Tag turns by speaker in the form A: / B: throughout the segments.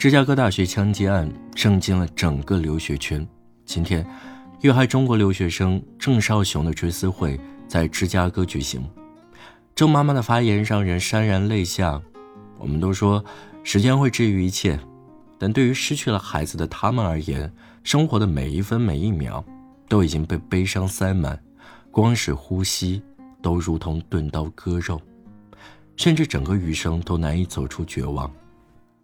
A: 芝加哥大学枪击案震惊了整个留学圈。今天，遇害中国留学生郑少雄的追思会在芝加哥举行。郑妈妈的发言让人潸然泪下。我们都说时间会治愈一切，但对于失去了孩子的他们而言，生活的每一分每一秒都已经被悲伤塞满，光是呼吸都如同钝刀割肉，甚至整个余生都难以走出绝望。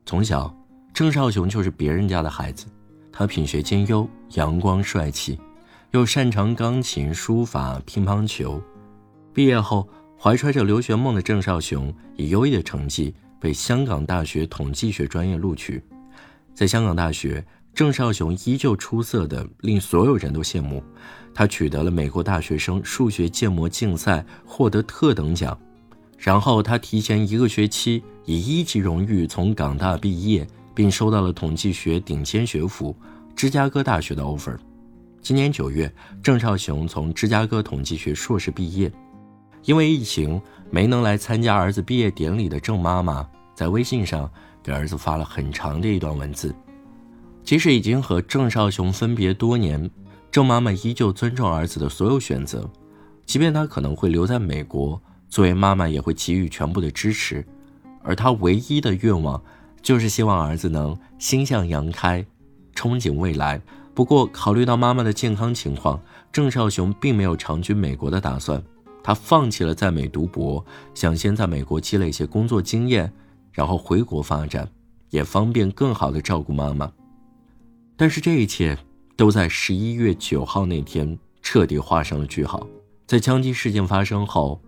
A: 从小。郑少雄就是别人家的孩子，他品学兼优，阳光帅气，又擅长钢琴、书法、乒乓球。毕业后，怀揣着留学梦的郑少雄以优异的成绩被香港大学统计学专业录取。在香港大学，郑少雄依旧出色的令所有人都羡慕。他取得了美国大学生数学建模竞赛获得特等奖，然后他提前一个学期以一级荣誉从港大毕业。并收到了统计学顶尖学府芝加哥大学的 offer。今年九月，郑少雄从芝加哥统计学硕士毕业。因为疫情没能来参加儿子毕业典礼的郑妈妈，在微信上给儿子发了很长的一段文字。即使已经和郑少雄分别多年，郑妈妈依旧尊重儿子的所有选择，即便他可能会留在美国，作为妈妈也会给予全部的支持。而她唯一的愿望。就是希望儿子能心向阳开，憧憬未来。不过，考虑到妈妈的健康情况，郑少雄并没有长居美国的打算。他放弃了在美读博，想先在美国积累一些工作经验，然后回国发展，也方便更好的照顾妈妈。但是，这一切都在十一月九号那天彻底画上了句号。在枪击事件发生后，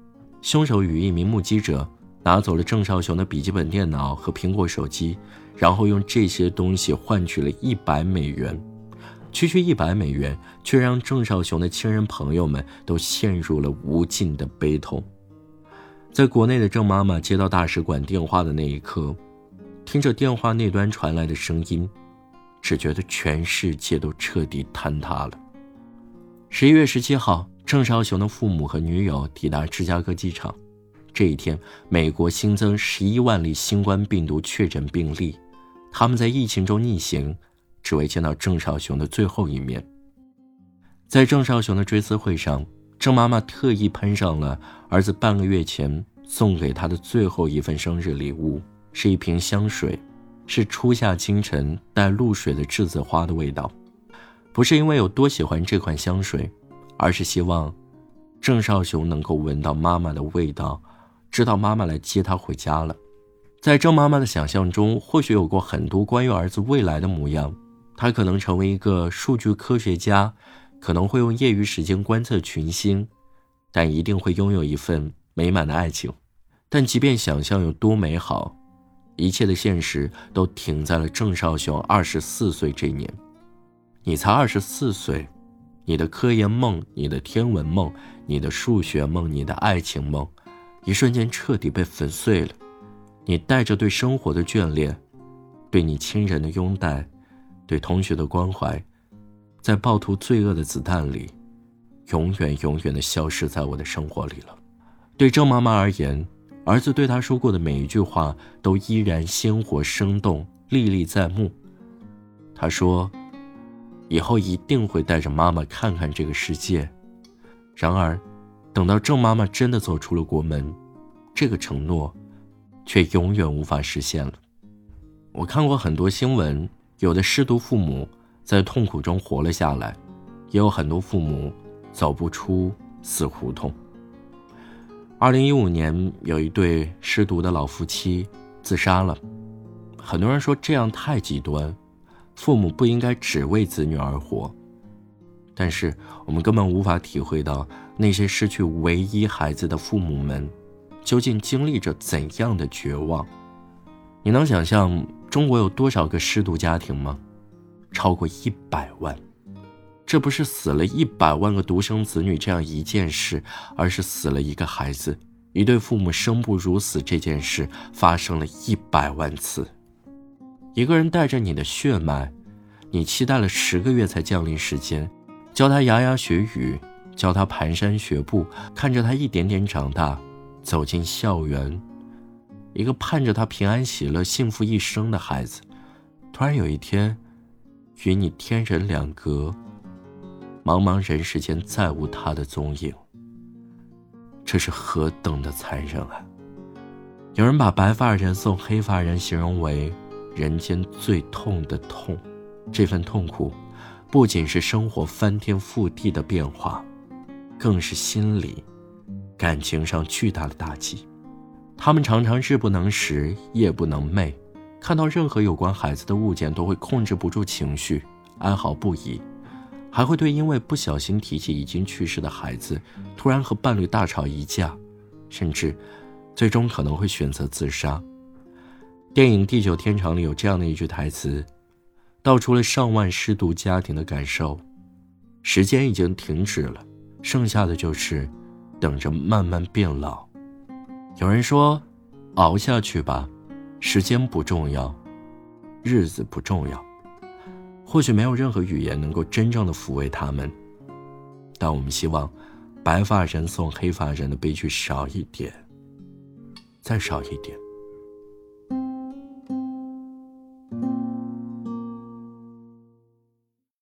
A: 凶手与一名目击者。拿走了郑少雄的笔记本电脑和苹果手机，然后用这些东西换取了一百美元。区区一百美元，却让郑少雄的亲人朋友们都陷入了无尽的悲痛。在国内的郑妈妈接到大使馆电话的那一刻，听着电话那端传来的声音，只觉得全世界都彻底坍塌了。十一月十七号，郑少雄的父母和女友抵达芝加哥机场。这一天，美国新增十一万例新冠病毒确诊病例，他们在疫情中逆行，只为见到郑少雄的最后一面。在郑少雄的追思会上，郑妈妈特意喷上了儿子半个月前送给她的最后一份生日礼物，是一瓶香水，是初夏清晨带露水的栀子花的味道。不是因为有多喜欢这款香水，而是希望郑少雄能够闻到妈妈的味道。知道妈妈来接他回家了，在郑妈妈的想象中，或许有过很多关于儿子未来的模样。他可能成为一个数据科学家，可能会用业余时间观测群星，但一定会拥有一份美满的爱情。但即便想象有多美好，一切的现实都停在了郑少雄二十四岁这年。你才二十四岁，你的科研梦、你的天文梦、你的数学梦、你的爱情梦。一瞬间彻底被粉碎了，你带着对生活的眷恋，对你亲人的拥戴，对同学的关怀，在暴徒罪恶的子弹里，永远永远的消失在我的生活里了。对郑妈妈而言，儿子对她说过的每一句话都依然鲜活生动，历历在目。他说：“以后一定会带着妈妈看看这个世界。”然而。等到郑妈妈真的走出了国门，这个承诺，却永远无法实现了。我看过很多新闻，有的失独父母在痛苦中活了下来，也有很多父母走不出死胡同。二零一五年，有一对失独的老夫妻自杀了。很多人说这样太极端，父母不应该只为子女而活。但是我们根本无法体会到那些失去唯一孩子的父母们，究竟经历着怎样的绝望。你能想象中国有多少个失独家庭吗？超过一百万。这不是死了一百万个独生子女这样一件事，而是死了一个孩子，一对父母生不如死这件事发生了一百万次。一个人带着你的血脉，你期待了十个月才降临世间。教他牙牙学语，教他蹒跚学步，看着他一点点长大，走进校园，一个盼着他平安喜乐、幸福一生的孩子，突然有一天，与你天人两隔，茫茫人世间再无他的踪影。这是何等的残忍啊！有人把白发人送黑发人形容为人间最痛的痛，这份痛苦，不仅是生活翻天覆地的变化，更是心理、感情上巨大的打击。他们常常日不能食，夜不能寐，看到任何有关孩子的物件都会控制不住情绪，哀嚎不已，还会对因为不小心提起已经去世的孩子，突然和伴侣大吵一架，甚至。最终可能会选择自杀。电影《地久天长》里有这样的一句台词，道出了上万失独家庭的感受：时间已经停止了，剩下的就是等着慢慢变老。有人说，熬下去吧，时间不重要，日子不重要。或许没有任何语言能够真正的抚慰他们，但我们希望，白发人送黑发人的悲剧少一点。再少一点。